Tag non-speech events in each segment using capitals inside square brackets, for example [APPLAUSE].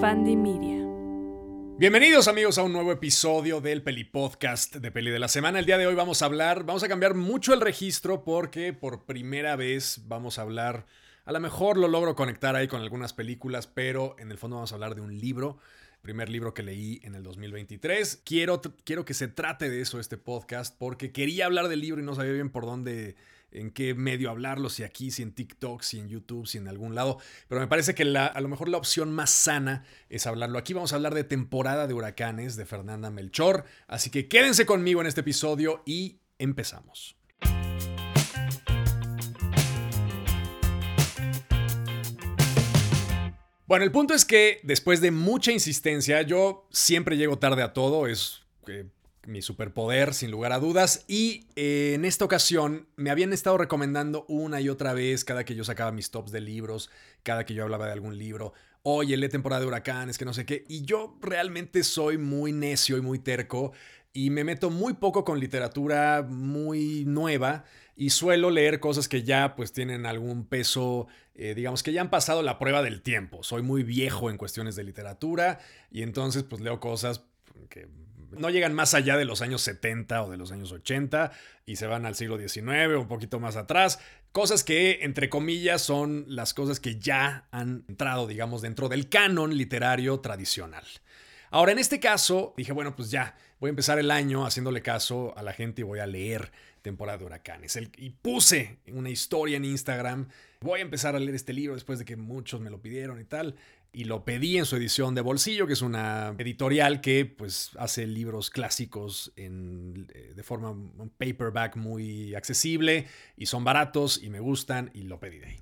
Fandy Media. Bienvenidos amigos a un nuevo episodio del Peli Podcast de Peli de la Semana. El día de hoy vamos a hablar, vamos a cambiar mucho el registro porque por primera vez vamos a hablar, a lo mejor lo logro conectar ahí con algunas películas, pero en el fondo vamos a hablar de un libro primer libro que leí en el 2023. Quiero, quiero que se trate de eso este podcast porque quería hablar del libro y no sabía bien por dónde, en qué medio hablarlo, si aquí, si en TikTok, si en YouTube, si en algún lado. Pero me parece que a lo mejor la opción más sana es hablarlo aquí. Vamos a hablar de temporada de huracanes de Fernanda Melchor. Así que quédense conmigo en este episodio y empezamos. Bueno, el punto es que después de mucha insistencia, yo siempre llego tarde a todo, es eh, mi superpoder, sin lugar a dudas, y eh, en esta ocasión me habían estado recomendando una y otra vez, cada que yo sacaba mis tops de libros, cada que yo hablaba de algún libro, oye, lee temporada de huracanes, que no sé qué, y yo realmente soy muy necio y muy terco, y me meto muy poco con literatura muy nueva, y suelo leer cosas que ya pues tienen algún peso, eh, digamos que ya han pasado la prueba del tiempo. Soy muy viejo en cuestiones de literatura y entonces pues leo cosas que no llegan más allá de los años 70 o de los años 80 y se van al siglo XIX o un poquito más atrás. Cosas que, entre comillas, son las cosas que ya han entrado, digamos, dentro del canon literario tradicional. Ahora, en este caso, dije, bueno, pues ya, voy a empezar el año haciéndole caso a la gente y voy a leer temporada de huracanes. y puse una historia en Instagram. Voy a empezar a leer este libro después de que muchos me lo pidieron y tal. Y lo pedí en su edición de bolsillo, que es una editorial que pues hace libros clásicos en, eh, de forma un paperback muy accesible y son baratos y me gustan y lo pedí de ahí.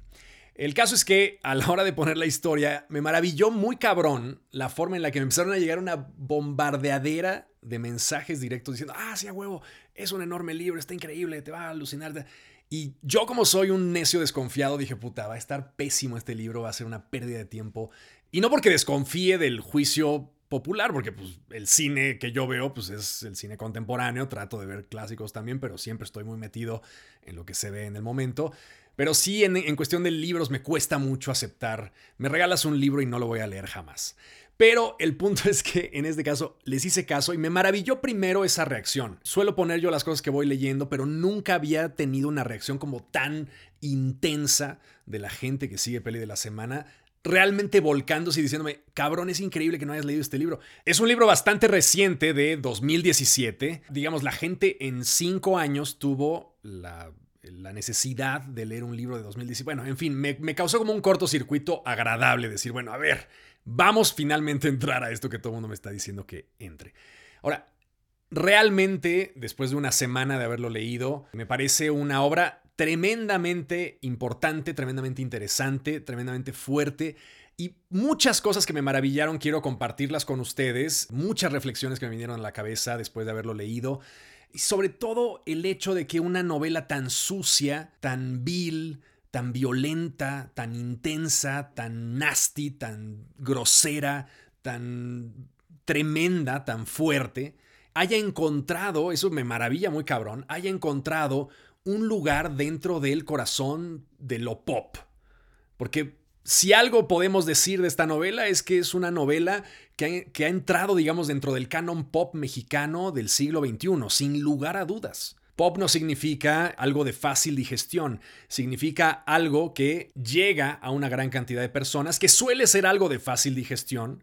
El caso es que a la hora de poner la historia, me maravilló muy cabrón la forma en la que me empezaron a llegar una bombardeadera de mensajes directos diciendo, ah, sí, a huevo, es un enorme libro, está increíble, te va a alucinar. Y yo como soy un necio desconfiado, dije, puta, va a estar pésimo este libro, va a ser una pérdida de tiempo. Y no porque desconfíe del juicio popular, porque pues, el cine que yo veo pues, es el cine contemporáneo, trato de ver clásicos también, pero siempre estoy muy metido en lo que se ve en el momento. Pero sí, en, cuestión de libros me cuesta mucho aceptar. Me regalas un libro y no lo voy a leer jamás. Pero el punto [LAUGHS] es que en este caso les hice caso y me maravilló primero esa reacción. Suelo poner yo las cosas que voy leyendo, pero nunca había tenido una reacción como tan intensa de la gente que sigue Peli de la Semana realmente volcándose y diciéndome, cabrón, es increíble que no hayas leído este libro. Es un libro bastante reciente de 2017. Digamos, la gente en cinco años tuvo la necesidad de leer un libro de 2010. Bueno, en fin, me, causó como un cortocircuito agradable decir, bueno, a ver, vamos finalmente a entrar a esto que todo el mundo me está diciendo que entre. Ahora, realmente, después de una semana de haberlo leído, me parece una obra tremendamente importante, tremendamente interesante, tremendamente fuerte. Y muchas cosas que me maravillaron quiero compartirlas con ustedes, muchas reflexiones que me vinieron a la cabeza después de haberlo leído. Y sobre todo el hecho de que una novela tan sucia, tan vil, tan violenta, tan intensa, tan nasty, tan grosera, tan tremenda, tan fuerte, haya encontrado, eso me maravilla muy cabrón, haya encontrado un lugar dentro del corazón de lo pop. Porque si algo podemos decir de esta novela es que es una novela que ha, entrado, digamos, dentro del canon pop mexicano del siglo XXI, sin lugar a dudas. Pop no significa algo de fácil digestión, significa algo que llega a una gran cantidad de personas, que suele ser algo de fácil digestión,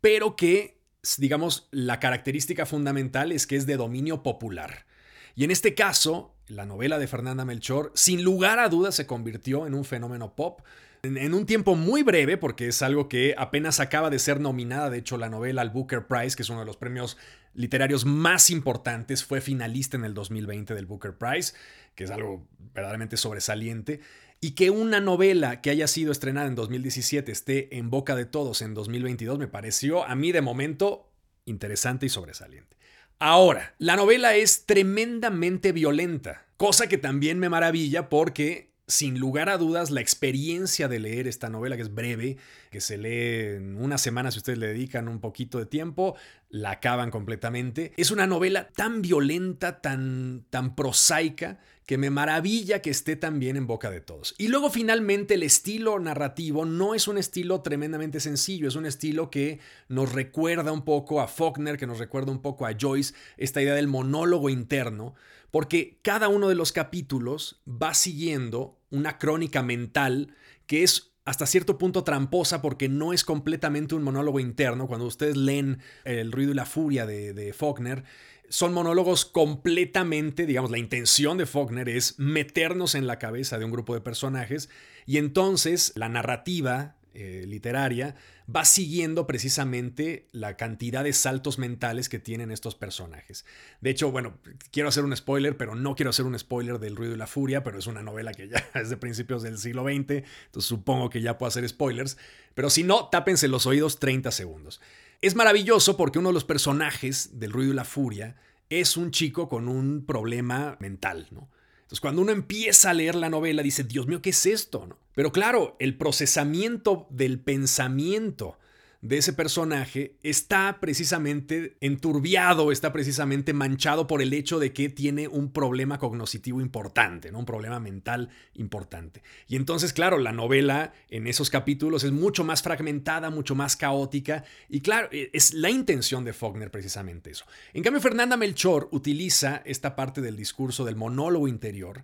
pero que, digamos, la característica fundamental es que es de dominio popular. Y en este caso, la novela de Fernanda Melchor, sin lugar a dudas, se convirtió en un fenómeno pop en, un tiempo muy breve, porque es algo que apenas acaba de ser nominada, de hecho, la novela al Booker Prize, que es uno de los premios literarios más importantes, fue finalista en el 2020 del Booker Prize, que es algo verdaderamente sobresaliente. Y que una novela que haya sido estrenada en 2017 esté en boca de todos en 2022 me pareció a mí de momento interesante y sobresaliente. Ahora, la novela es tremendamente violenta, cosa que también me maravilla porque sin lugar a dudas, la experiencia de leer esta novela, que es breve, que se lee en una semana si ustedes le dedican un poquito de tiempo, la acaban completamente. Es una novela tan violenta, tan, tan prosaica, que me maravilla que esté también en boca de todos. Y luego finalmente el estilo narrativo no es un estilo tremendamente sencillo, es un estilo que nos recuerda un poco a Faulkner, que nos recuerda un poco a Joyce, esta idea del monólogo interno, porque cada uno de los capítulos va siguiendo una crónica mental que es hasta cierto punto tramposa porque no es completamente un monólogo interno. Cuando ustedes leen El ruido y la furia de, de Faulkner, son monólogos completamente, digamos, la intención de Faulkner es meternos en la cabeza de un grupo de personajes y entonces la narrativa eh, literaria va siguiendo precisamente la cantidad de saltos mentales que tienen estos personajes. De hecho, bueno, quiero hacer un spoiler, pero no quiero hacer un spoiler del ruido y la furia, pero es una novela que ya [LAUGHS] es de principios del siglo XX, entonces supongo que ya puedo hacer spoilers, pero si no, tápense los oídos 30 segundos. Es maravilloso porque uno de los personajes del ruido y la furia es un chico con un problema mental, ¿no? Entonces, cuando uno empieza a leer la novela, dice, Dios mío, ¿qué es esto? ¿no? Pero claro, el procesamiento del pensamiento de ese personaje está precisamente enturbiado, está precisamente manchado por el hecho de que tiene un problema cognitivo importante, ¿no? un problema mental importante. Y entonces, claro, la novela en esos capítulos es mucho más fragmentada, mucho más caótica, y claro, e, es la intención de Faulkner precisamente eso. En cambio, Fernanda Melchor utiliza esta parte del discurso del monólogo interior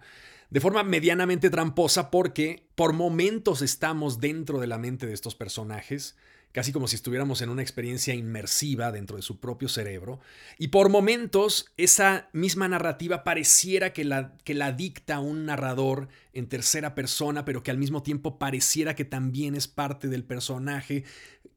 de forma medianamente tramposa porque por momentos estamos dentro de la mente de estos personajes, casi como si estuviéramos en una experiencia inmersiva dentro de su propio cerebro, y por momentos esa misma narrativa pareciera que la, que la dicta un narrador en tercera persona, pero que al mismo tiempo pareciera que también es parte del personaje,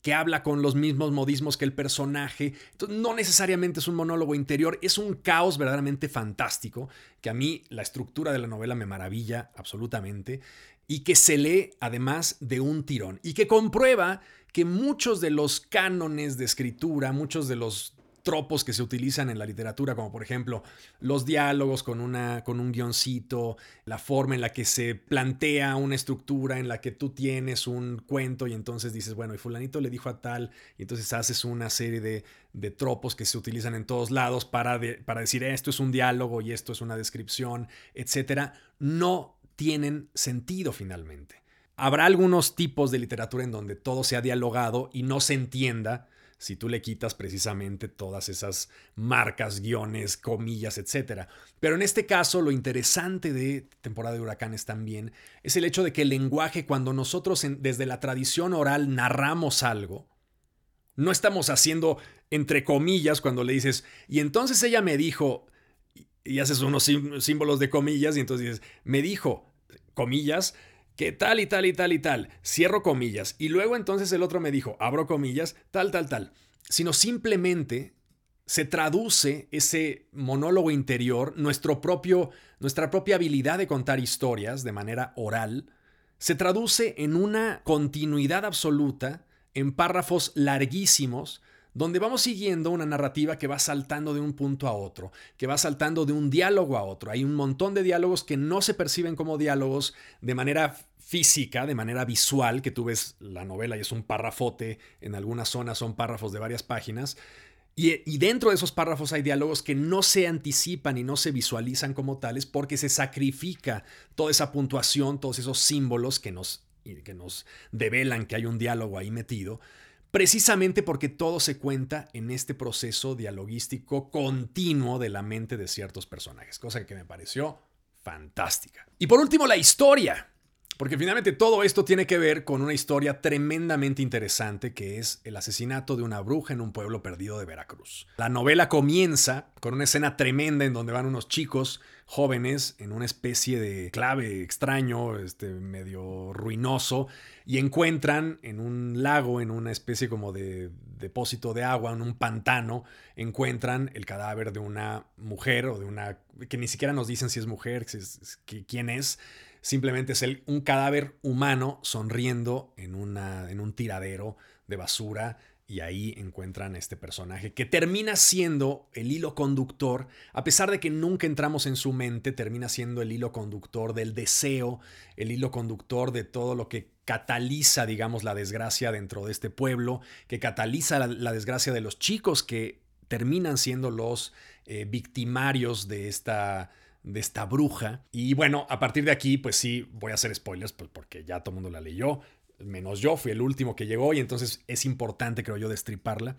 que habla con los mismos modismos que el personaje. Entonces, no necesariamente es un monólogo interior, es un caos verdaderamente fantástico, que a mí la estructura de la novela me maravilla absolutamente, y que se lee además de un tirón, y que comprueba que muchos de los cánones de escritura, muchos de los tropos que se utilizan en la literatura, como por ejemplo los diálogos con, una, con un guioncito, la forma en la que se plantea una estructura, en la que tú tienes un cuento y entonces dices, bueno, y fulanito le dijo a tal, y entonces haces una serie de, de tropos que se utilizan en todos lados para, para decir esto es un diálogo y esto es una descripción, etcétera, no tienen sentido finalmente. Habrá algunos tipos de literatura en donde todo sea dialogado y no se entienda si tú le quitas precisamente todas esas marcas, guiones, comillas, etc. Pero en este caso, lo interesante de temporada de huracanes también es el hecho de que el lenguaje, cuando nosotros desde la tradición oral narramos algo, no estamos haciendo entre comillas cuando le dices, y entonces ella me dijo, y haces unos símbolos de comillas, y entonces dices, me dijo, comillas, que tal y tal y tal y tal, cierro comillas, y luego entonces el otro me dijo, abro comillas, tal, tal, tal, sino simplemente se traduce ese monólogo interior, nuestro propio, nuestra propia habilidad de contar historias de manera oral, se traduce en una continuidad absoluta, en párrafos larguísimos, donde vamos siguiendo una narrativa que va saltando de un punto a otro, que va saltando de un diálogo a otro. Hay un montón de diálogos que no se perciben como diálogos de manera física, de manera visual, que tú ves la novela y es un párrafote, en algunas zonas son párrafos de varias páginas. Y, y, dentro de esos párrafos hay diálogos que no se anticipan y no se visualizan como tales porque se sacrifica toda esa puntuación, todos esos símbolos que nos, que nos develan que hay un diálogo ahí metido precisamente porque todo se cuenta en este proceso dialogístico continuo de la mente de ciertos personajes, cosa que me pareció fantástica. Y por último, la historia. Porque finalmente todo esto tiene que ver con una historia tremendamente interesante que es el asesinato de una bruja en un pueblo perdido de Veracruz. La novela comienza con una escena tremenda en donde van unos chicos jóvenes en una especie de clave extraño, este, medio ruinoso, y encuentran en un lago, en una especie como de depósito de agua, en un pantano, encuentran el cadáver de una mujer o de una... que ni siquiera nos dicen si es mujer, quién es Simplemente es el, un cadáver humano sonriendo en, una, en un tiradero de basura y ahí encuentran este personaje que termina siendo el hilo conductor, a pesar de que nunca entramos en su mente, termina siendo el hilo conductor del deseo, el hilo conductor de todo lo que cataliza, digamos, la desgracia dentro de este pueblo, que cataliza la, desgracia de los chicos que terminan siendo los eh, victimarios de esta de esta bruja. Y bueno, a partir de aquí, pues sí, voy a hacer spoilers, pues porque ya todo el mundo la leyó, menos yo, fui el último que llegó y entonces es importante, creo yo, destriparla.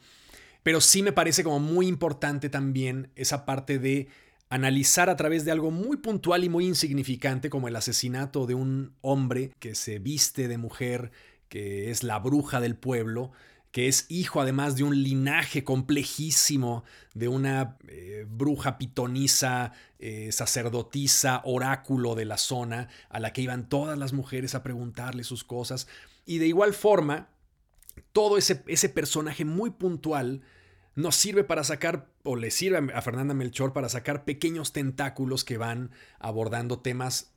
Pero sí me parece como muy importante también esa parte de analizar a través de algo muy puntual y muy insignificante como el asesinato de un hombre que se viste de mujer, que es la bruja del pueblo, que es hijo además de un linaje complejísimo, de una eh, bruja pitonisa, eh, sacerdotisa, oráculo de la zona, a la que iban todas las mujeres a preguntarle sus cosas. Y de igual forma, todo ese, ese personaje muy puntual nos sirve para sacar, o le sirve a Fernanda Melchor para sacar pequeños tentáculos que van abordando temas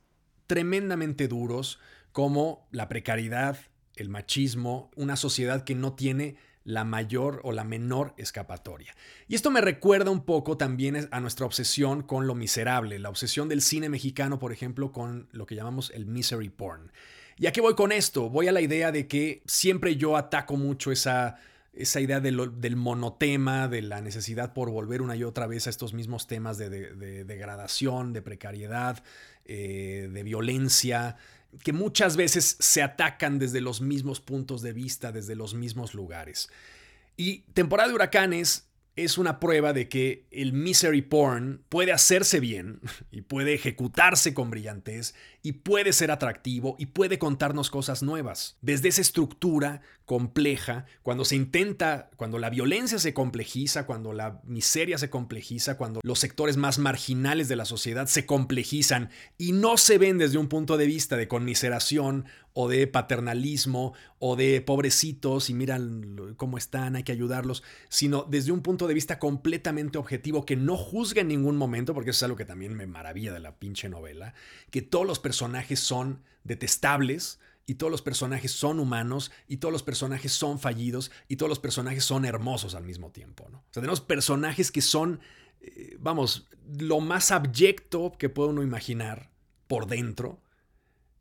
tremendamente duros como la precariedad, el machismo, una sociedad que no tiene la mayor o la menor escapatoria. Y esto me recuerda un poco también a nuestra obsesión con lo miserable, la obsesión del cine mexicano, por ejemplo, con lo que llamamos el misery porn. ¿Y a qué voy con esto? Voy a la idea de que siempre yo ataco mucho esa, esa idea del monotema, de la necesidad por volver una y otra vez a estos mismos temas de, degradación, de precariedad, eh, de violencia, que muchas veces se atacan desde los mismos puntos de vista, desde los mismos lugares. Y temporada de huracanes es una prueba de que el misery porn puede hacerse bien [LAUGHS] y puede ejecutarse con brillantez y puede ser atractivo y puede contarnos cosas nuevas. Desde esa estructura compleja, cuando se intenta, cuando la violencia se complejiza, cuando la miseria se complejiza, cuando los sectores más marginales de la sociedad se complejizan y no se ven desde un punto de vista de conmiseración o de paternalismo o de pobrecitos y miran cómo están, hay que ayudarlos, sino desde un punto de vista completamente objetivo que no juzga en ningún momento, porque eso es algo que también me maravilla de la pinche novela, que todos los personajes son detestables, y todos los personajes son humanos y todos los personajes son fallidos y todos los personajes son hermosos al mismo tiempo. ¿no? O sea, tenemos personajes que son, eh, vamos, lo más abyecto que puede uno imaginar por dentro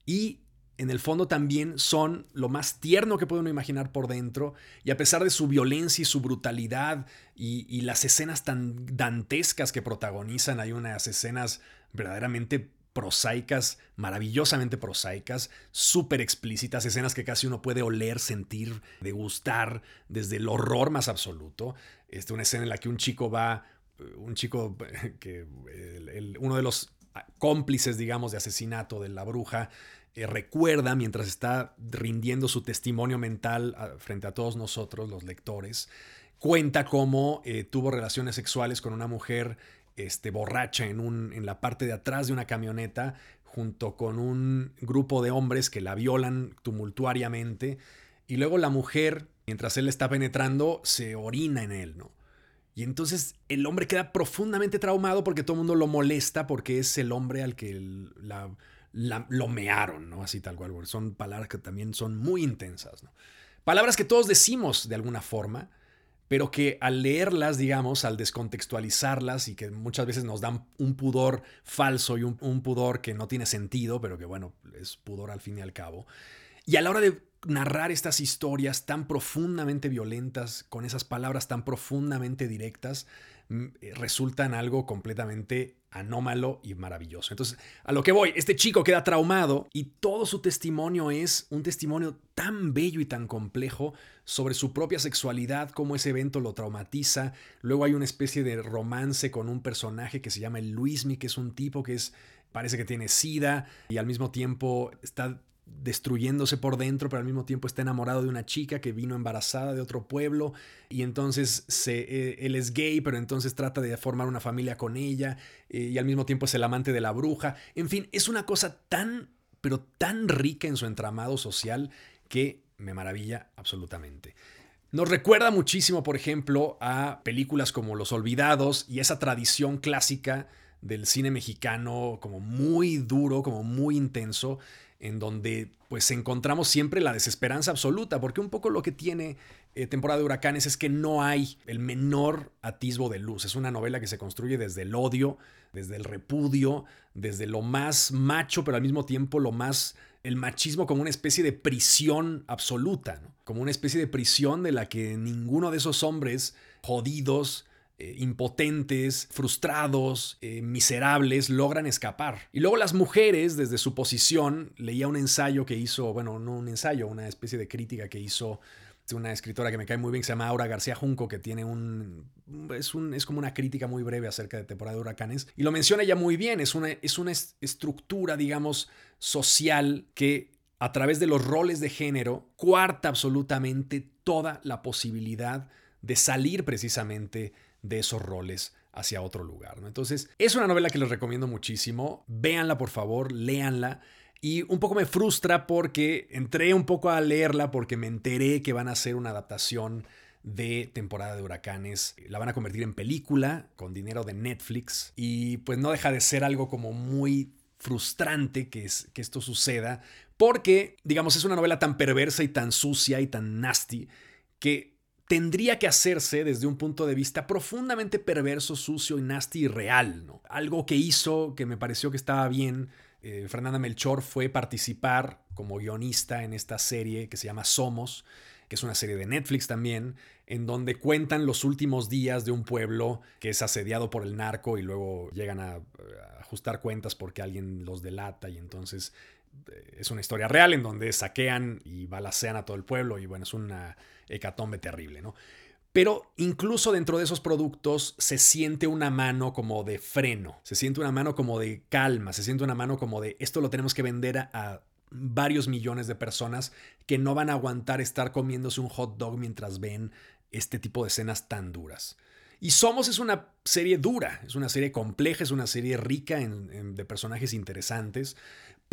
y en el fondo también son lo más tierno que puede uno imaginar por dentro y a pesar de su violencia y su brutalidad y, y las escenas tan dantescas que protagonizan, hay unas escenas verdaderamente prosaicas, maravillosamente prosaicas, súper explícitas, escenas que casi uno puede oler, sentir, degustar desde el horror más absoluto. Este, una escena en la que un chico va, un chico [LAUGHS] que uno de los cómplices, digamos, de asesinato de la bruja, eh, recuerda mientras está rindiendo su testimonio mental frente a todos nosotros, los lectores, cuenta cómo eh, tuvo relaciones sexuales con una mujer este, borracha en, un, en la parte de atrás de una camioneta junto con un grupo de hombres que la violan tumultuariamente y luego la mujer, mientras él está penetrando, se orina en él, ¿no? Y entonces el hombre queda profundamente traumado porque todo el mundo lo molesta porque es el hombre al que la, lo mearon, ¿no? Así tal cual. Son palabras que también son muy intensas, ¿no? Palabras que todos decimos de alguna forma, pero que al leerlas, digamos, al descontextualizarlas y que muchas veces nos dan un pudor falso y un, pudor que no tiene sentido, pero que bueno, es pudor al fin y al cabo. Y a la hora de narrar estas historias tan profundamente violentas, con esas palabras tan profundamente directas, mm, eh, resultan algo completamente anómalo y maravilloso. Entonces, a lo que voy, este chico queda traumado y todo su testimonio es un testimonio tan bello y tan complejo sobre su propia sexualidad, cómo ese evento lo traumatiza. Luego hay una especie de romance con un personaje que se llama Luismi, que es un tipo que es parece que tiene sida y al mismo tiempo está destruyéndose por dentro, pero al mismo tiempo está enamorado de una chica que vino embarazada de otro pueblo y entonces se, eh, él es gay, pero entonces trata de formar una familia con ella eh, y al mismo tiempo es el amante de la bruja. En fin, es una cosa tan, pero tan rica en su entramado social que me maravilla absolutamente. Nos recuerda muchísimo, por ejemplo, a películas como Los Olvidados y esa tradición clásica del cine mexicano como muy duro, como muy intenso, en donde pues encontramos siempre la desesperanza absoluta, porque un poco lo que tiene eh, temporada de huracanes es que no hay el menor atisbo de luz. Es una novela que se construye desde el odio, desde el repudio, desde lo más macho, pero al mismo tiempo lo más el machismo como una especie de prisión absoluta, como una especie de prisión de la que ninguno de esos hombres jodidos, eh, impotentes, frustrados, eh, miserables, logran escapar. Y luego las mujeres, desde su posición, leía un ensayo que hizo, bueno, no un ensayo, una especie de crítica que hizo una escritora que me cae muy bien, que se llama Aura García Junco, que tiene un es, un. es como una crítica muy breve acerca de temporada de huracanes. Y lo menciona ella muy bien. Es una, es una estructura, digamos, social que a través de los roles de género cuarta absolutamente toda la posibilidad de salir precisamente de esos roles hacia otro lugar. ¿no? Entonces, es una novela que les recomiendo muchísimo. Véanla, por favor, léanla. Y un poco me frustra porque entré un poco a leerla porque me enteré que van a hacer una adaptación de temporada de huracanes. La van a convertir en película con dinero de Netflix. Y pues no deja de ser algo como muy frustrante que, es, que esto suceda. Porque, digamos, es una novela tan perversa y tan sucia y tan nasty que tendría que hacerse desde un punto de vista profundamente perverso, sucio y nasty y real. ¿no? Algo que hizo que me pareció que estaba bien eh, Fernanda Melchor fue participar como guionista en esta serie que se llama Somos, que es una serie de Netflix también, en donde cuentan los últimos días de un pueblo que es asediado por el narco y luego llegan a, ajustar cuentas porque alguien los delata y entonces eh, es una historia real en donde saquean y balacean a todo el pueblo y bueno, es una hecatombe terrible, ¿no? Pero incluso dentro de esos productos se siente una mano como de freno, se siente una mano como de calma, se siente una mano como de esto lo tenemos que vender a, varios millones de personas que no van a aguantar estar comiéndose un hot dog mientras ven este tipo de escenas tan duras. Y Somos es una serie dura, es una serie compleja, es una serie rica de personajes interesantes,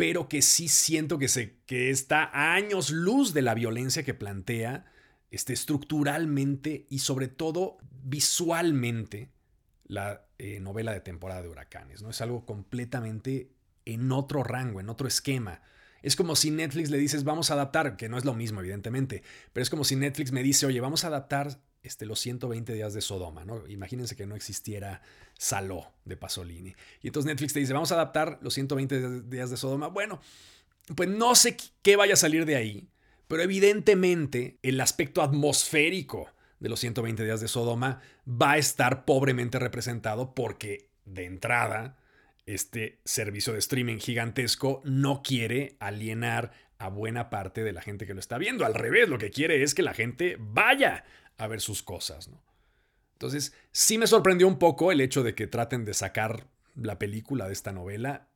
pero que sí siento que, se, que está a años luz de la violencia que plantea este, estructuralmente y sobre todo visualmente la eh, novela de temporada de huracanes. ¿no? Es algo completamente en otro rango, en otro esquema. Es como si Netflix le dices, vamos a adaptar, que no es lo mismo, evidentemente, pero es como si Netflix me dice, oye, vamos a adaptar este, los 120 días de Sodoma, ¿no? Imagínense que no existiera Saló de Pasolini. Y entonces Netflix te dice, vamos a adaptar los 120 días de Sodoma. Bueno, pues no sé qué vaya a salir de ahí, pero evidentemente el aspecto atmosférico de los 120 días de Sodoma va a estar pobremente representado porque de entrada este servicio de streaming gigantesco no quiere alienar a buena parte de la gente que lo está viendo. Al revés, lo que quiere es que la gente vaya a ver sus cosas. ¿no? Entonces, sí me sorprendió un poco el hecho de que traten de sacar la película de esta novela.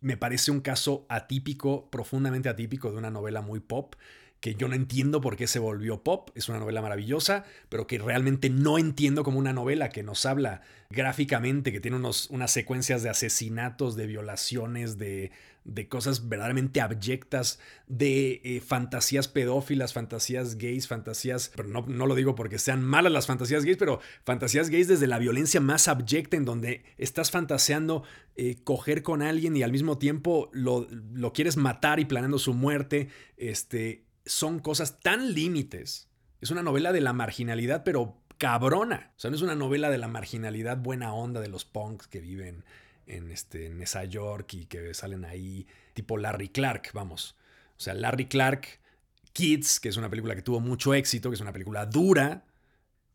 Me parece un caso atípico, profundamente atípico de una novela muy pop que yo no entiendo por qué se volvió pop. Es una novela maravillosa, pero que realmente no entiendo como una novela que nos habla gráficamente, que tiene unos, unas secuencias de asesinatos, de violaciones, de, de cosas verdaderamente abyectas, de eh, fantasías pedófilas, fantasías gays, fantasías, pero no, no, lo digo porque sean malas las fantasías gays, pero fantasías gays desde la violencia más abyecta, en donde estás fantaseando eh, coger con alguien y al mismo tiempo lo, lo quieres matar y planeando su muerte, este son cosas tan límites. Es una novela de la marginalidad, pero cabrona. O sea, no es una novela de la marginalidad buena onda de los punks que viven en, este, en Nueva York y que salen ahí, tipo Larry Clark, vamos. O sea, Larry Clark, Kids, que es una película que tuvo mucho éxito, que es una película dura,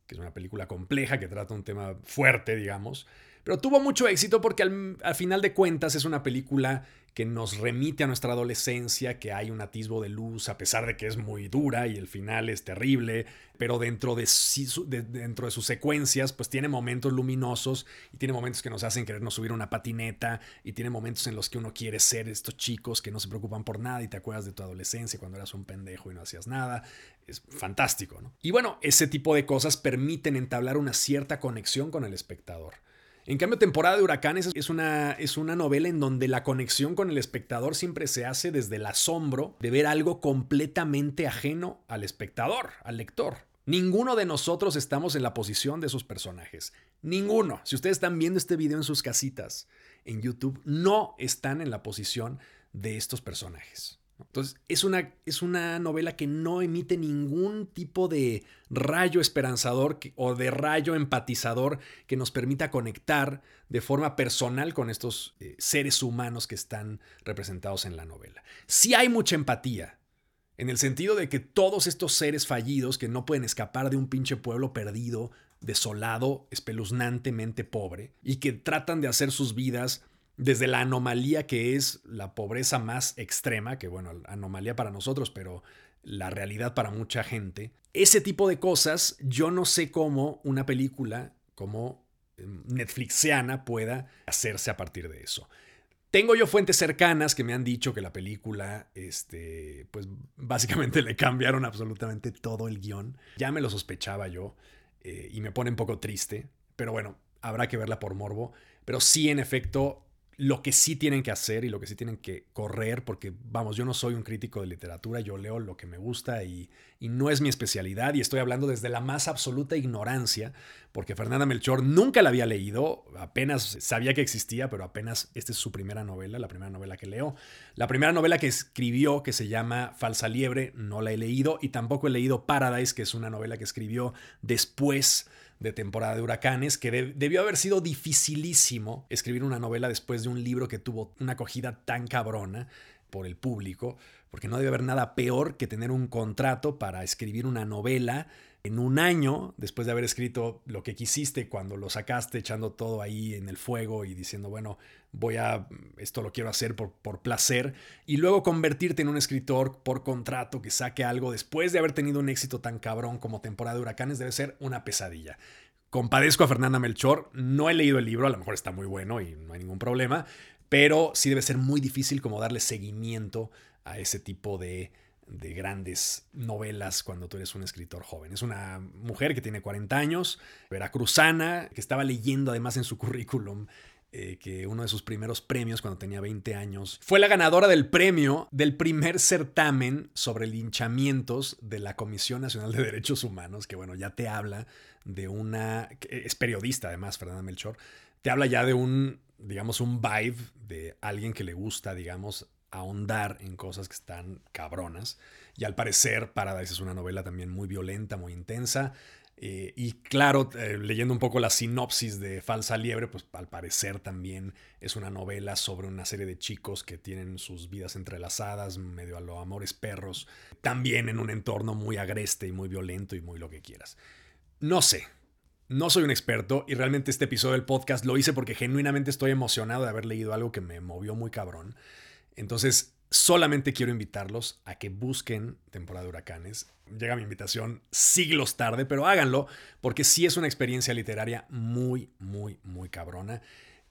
que es una película compleja, que trata un tema fuerte, digamos, pero tuvo mucho éxito porque al, al final de cuentas es una película que nos remite a nuestra adolescencia, que hay un atisbo de luz, a pesar de que es muy dura y el final es terrible, pero dentro de, sus secuencias, pues tiene momentos luminosos y tiene momentos que nos hacen querernos subir una patineta y tiene momentos en los que uno quiere ser estos chicos que no se preocupan por nada y te acuerdas de tu adolescencia cuando eras un pendejo y no hacías nada. Es fantástico, ¿no? Y bueno, ese tipo de cosas permiten entablar una cierta conexión con el espectador. En cambio, Temporada de Huracanes es una, es una novela en donde la conexión con el espectador siempre se hace desde el asombro de ver algo completamente ajeno al espectador, al lector. Ninguno de nosotros estamos en la posición de esos personajes. Ninguno. Si ustedes están viendo este video en sus casitas, en YouTube, no están en la posición de estos personajes. Entonces, es una, es una novela que no emite ningún tipo de rayo esperanzador o de rayo empatizador que nos permita conectar de forma personal con estos eh, seres humanos que están representados en la novela. Sí hay mucha empatía, en el sentido de que todos estos seres fallidos que no pueden escapar de un pinche pueblo perdido desolado, espeluznantemente pobre, y que tratan de hacer sus vidas desde la anomalía que es la pobreza más extrema, que bueno, anomalía para nosotros, pero la realidad para mucha gente. Ese tipo de cosas, yo no sé cómo una película como em, Netflixiana pueda hacerse a partir de eso. Tengo yo fuentes cercanas que me han dicho que la película, este, pues básicamente [LAUGHS] le cambiaron absolutamente todo el guion. Ya me lo sospechaba yo eh, y me pone un poco triste, pero bueno, habrá que verla por morbo. Pero sí, en efecto, lo que sí tienen que hacer y lo que sí tienen que correr, porque vamos, yo no soy un crítico de literatura, yo leo lo que me gusta y, no es mi especialidad y estoy hablando desde la más absoluta ignorancia, porque Fernanda Melchor nunca la había leído, apenas sabía que existía, pero apenas esta es su primera novela, la primera novela que leo. La primera novela que escribió, que se llama Falsa Liebre, no la he leído y tampoco he leído Paradise, que es una novela que escribió después de temporada de huracanes, que debió haber sido dificilísimo escribir una novela después de un libro que tuvo una acogida tan cabrona por el público, porque no debe haber nada peor que tener un contrato para escribir una novela en un año, después de haber escrito lo que quisiste, cuando lo sacaste echando todo ahí en el fuego y diciendo, bueno, voy a, esto lo quiero hacer por, por placer, y luego convertirte en un escritor por contrato que saque algo después de haber tenido un éxito tan cabrón como temporada de huracanes, debe ser una pesadilla. Compadezco a Fernanda Melchor, no he leído el libro, a lo mejor está muy bueno y no hay ningún problema, pero sí debe ser muy difícil como darle seguimiento a ese tipo de de grandes novelas cuando tú eres un escritor joven. Es una mujer que tiene 40 años, veracruzana, que estaba leyendo además en su currículum eh, que uno de sus primeros premios cuando tenía 20 años fue la ganadora del premio del primer certamen sobre linchamientos de la Comisión Nacional de Derechos Humanos, que bueno, ya te habla de una, es periodista además, Fernanda Melchor, te habla ya de un, digamos, un vibe de alguien que le gusta, digamos, ahondar en cosas que están cabronas. Y al parecer Paradise es una novela también muy violenta, muy intensa. Eh, y claro, eh, leyendo un poco la sinopsis de Falsa Liebre, pues al parecer también es una novela sobre una serie de chicos que tienen sus vidas entrelazadas, medio a los amores perros, también en un entorno muy agreste y muy violento y muy lo que quieras. No sé, no soy un experto y realmente este episodio del podcast lo hice porque genuinamente estoy emocionado de haber leído algo que me movió muy cabrón. Entonces, solamente quiero invitarlos a que busquen temporada de huracanes. Llega mi invitación siglos tarde, pero háganlo porque sí es una experiencia literaria muy, muy, muy cabrona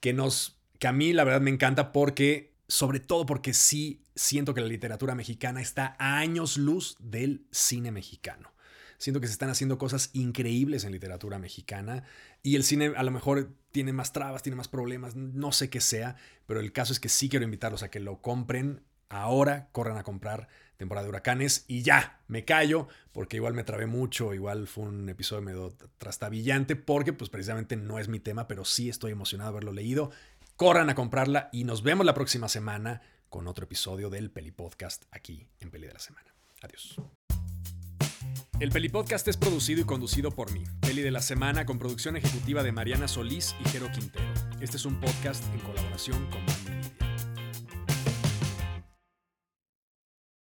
que nos, que a mí la verdad me encanta porque, sobre todo porque sí siento que la literatura mexicana está a años luz del cine mexicano. Siento que se están haciendo cosas increíbles en literatura mexicana y el cine a lo mejor tiene más trabas, tiene más problemas, no sé qué sea, pero el caso es que sí quiero invitarlos a que lo compren ahora, corran a comprar temporada de huracanes y ya, me callo porque igual me trabé mucho, igual fue un episodio medio trastabillante porque pues precisamente no es mi tema, pero sí estoy emocionado de haberlo leído. Corran a comprarla y nos vemos la próxima semana con otro episodio del Peli Podcast aquí en Peli de la Semana. Adiós. El Peli Podcast es producido y conducido por mí, Peli de la Semana, con producción ejecutiva de Mariana Solís y Jero Quintero. Este es un podcast en colaboración con